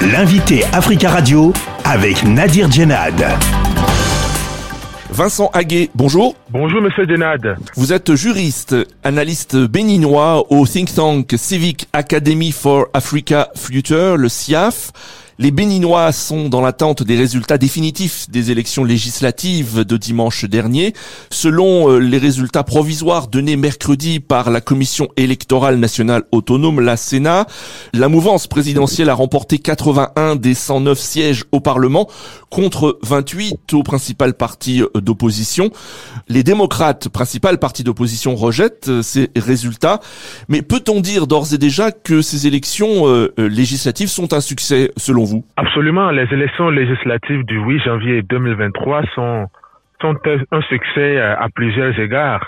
L'invité Africa Radio avec Nadir Djenad. Vincent Haguet, bonjour. Bonjour Monsieur Djenad. Vous êtes juriste, analyste béninois au think tank Civic Academy for Africa Future, le CIAF. Les Béninois sont dans l'attente des résultats définitifs des élections législatives de dimanche dernier. Selon euh, les résultats provisoires donnés mercredi par la Commission électorale nationale autonome, la Sénat, la mouvance présidentielle a remporté 81 des 109 sièges au Parlement contre 28 au principal parti euh, d'opposition. Les démocrates, principal parti d'opposition, rejettent euh, ces résultats. Mais peut-on dire d'ores et déjà que ces élections législatives sont un succès selon Absolument. Les élections législatives du 8 janvier 2023 sont, sont un succès euh, à plusieurs égards.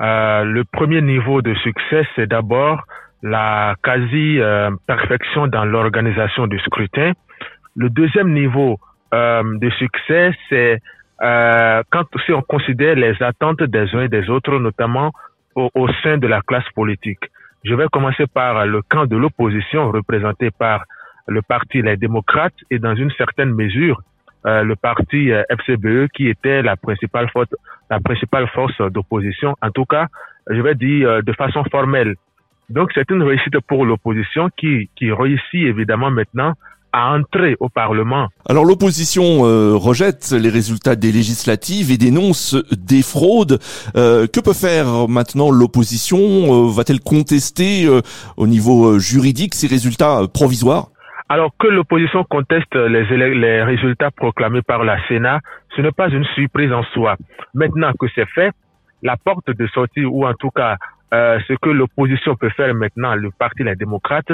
Euh, le premier niveau de succès, c'est d'abord la quasi-perfection dans l'organisation du scrutin. Le deuxième niveau euh, de succès, c'est euh, quand si on considère les attentes des uns et des autres, notamment au sein de la classe politique. Je vais commencer par le camp de l'opposition représenté par le parti Les Démocrates et dans une certaine mesure euh, le parti euh, FCBE qui était la principale force, la principale force d'opposition, en tout cas, je vais dire euh, de façon formelle. Donc c'est une réussite pour l'opposition qui, qui réussit évidemment maintenant à entrer au Parlement. Alors l'opposition rejette les résultats des législatives et dénonce des fraudes. que peut faire maintenant l'opposition? Va-t-elle contester au niveau juridique ces résultats provisoires? Alors que l'opposition conteste les, résultats proclamés par la Sénat, ce n'est pas une surprise en soi. Maintenant que c'est fait, la porte de sortie, ou en tout cas euh, ce que l'opposition peut faire maintenant, le Parti Les Démocrates,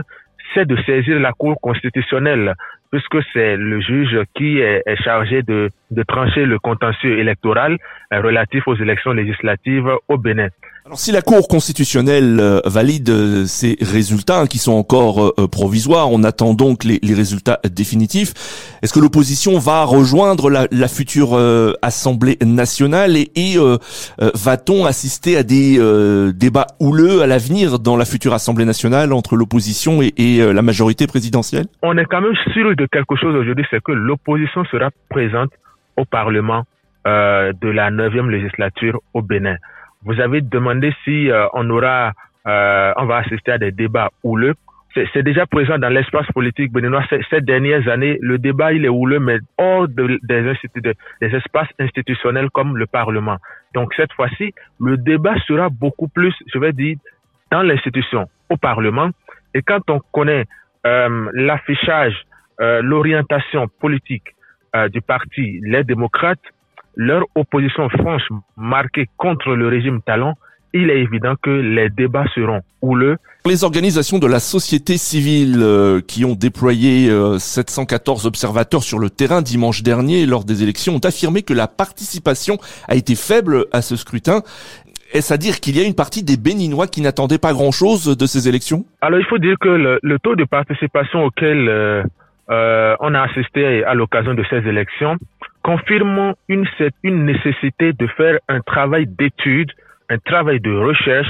c'est de saisir la Cour constitutionnelle, puisque c'est le juge qui est, chargé de, de, trancher le contentieux électoral euh, relatif aux élections législatives au Bénin. Alors si la Cour constitutionnelle euh, valide euh, ces résultats hein, qui sont encore euh, provisoires, on attend donc les, résultats définitifs. Est-ce que l'opposition va rejoindre la, future Assemblée nationale et, va-t-on assister à des débats houleux à l'avenir dans la future Assemblée nationale entre l'opposition et, et la majorité présidentielle? On est quand même sûr de quelque chose aujourd'hui, c'est que l'opposition sera présente au Parlement de la neuvième législature au Bénin. Vous avez demandé si euh, on aura, euh, on va assister à des débats houleux. C'est déjà présent dans l'espace politique béninois ces, dernières années. Le débat, il est houleux, mais hors de, des, des espaces institutionnels comme le Parlement. Donc cette fois-ci, le débat sera beaucoup plus, je vais dire, dans l'institution, au Parlement. Et quand on connaît euh, l'affichage, euh, l'orientation politique euh, du parti Les Démocrates, leur opposition franche marquée contre le régime talon, il est évident que les débats seront houleux. Les organisations de la société civile euh, qui ont déployé 714 euh, observateurs sur le terrain dimanche dernier lors des élections ont affirmé que la participation a été faible à ce scrutin. Est-ce à dire qu'il y a une partie des Béninois qui n'attendaient pas grand-chose de ces élections? Alors il faut dire que le, taux de participation auquel euh, on a assisté à l'occasion de ces élections confirmant une, nécessité de faire un travail d'étude, un travail de recherche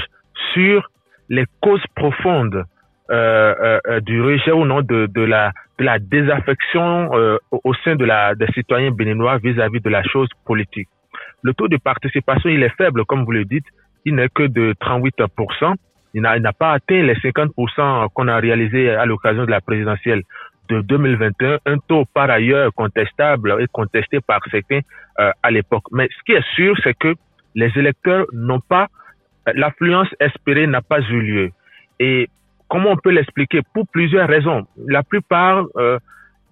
sur les causes profondes euh, euh, euh du rejet ou non de, la, désaffection au sein des citoyens béninois vis-à-vis de la chose politique. Le taux de participation, il est faible, comme vous le dites, il n'est que de 38%. Il n'a pas atteint les 50% qu'on a réalisé à l'occasion de la présidentielle de 2021, un taux par ailleurs contestable et contesté par certains euh, à l'époque. Mais ce qui est sûr, c'est que les électeurs n'ont pas, l'affluence espérée n'a pas eu lieu. Et comment on peut l'expliquer? Pour plusieurs raisons. La plupart euh,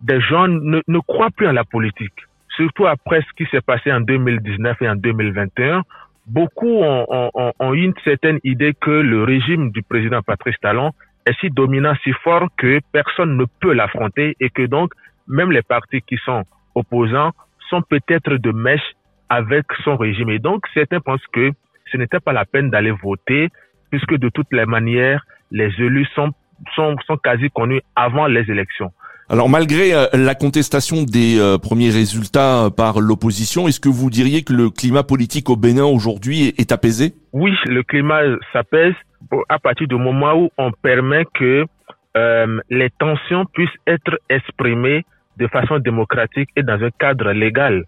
des gens ne, croient plus à la politique, surtout après ce qui s'est passé en 2019 et en 2021 beaucoup ont, ont, ont, une certaine idée que le régime du président Patrice Talon est si dominant, si fort que personne ne peut l'affronter et que donc même les partis qui sont opposants sont peut-être de mèche avec son régime. Et donc certains pensent que ce n'était pas la peine d'aller voter puisque de toutes les manières, les élus sont, sont, sont quasi connus avant les élections. Alors malgré euh, la contestation des euh, premiers résultats euh, par l'opposition, est-ce que vous diriez que le climat politique au Bénin aujourd'hui est, apaisé? Oui, le climat s'apaise à partir du moment où on permet que euh, les tensions puissent être exprimées de façon démocratique et dans un cadre légal.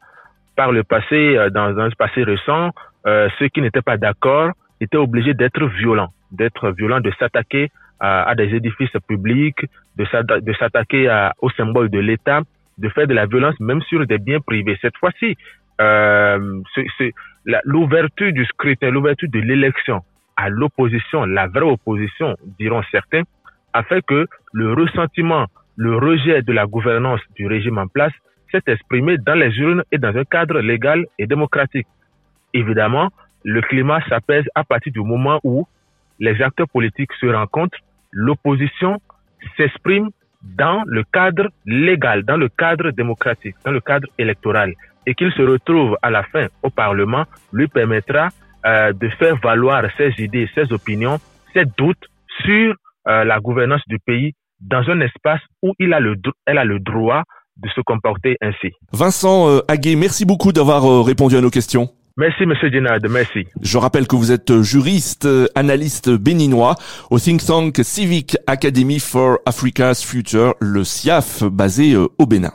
Par le passé, euh, dans un passé récent, euh, ceux qui n'étaient pas d'accord étaient obligés d'être violents, d'être violents, de s'attaquer à, des édifices publics, de s'attaquer aux symboles de l'État, de faire de la violence même sur des biens privés. Cette fois-ci, euh, l'ouverture du scrutin, l'ouverture de l'élection à l'opposition, la vraie opposition, diront certains, a fait que le ressentiment, le rejet de la gouvernance du régime en place s'est exprimé dans les urnes et dans un cadre légal et démocratique. Évidemment, le climat s'apaise à partir du moment où les acteurs politiques se rencontrent, l'opposition s'exprime dans le cadre légal, dans le cadre démocratique, dans le cadre électoral, et qu'il se retrouve à la fin au Parlement lui permettra euh, de faire valoir ses idées, ses opinions, ses doutes sur euh, la gouvernance du pays dans un espace où il a le, elle a le droit de se comporter ainsi. Vincent euh, Aguet, merci beaucoup d'avoir euh, répondu à nos questions. Merci, Monsieur Dinard, merci. Je rappelle que vous êtes juriste, analyste béninois au think tank Civic Academy for Africa's Future, le CIAF, basé au Bénin.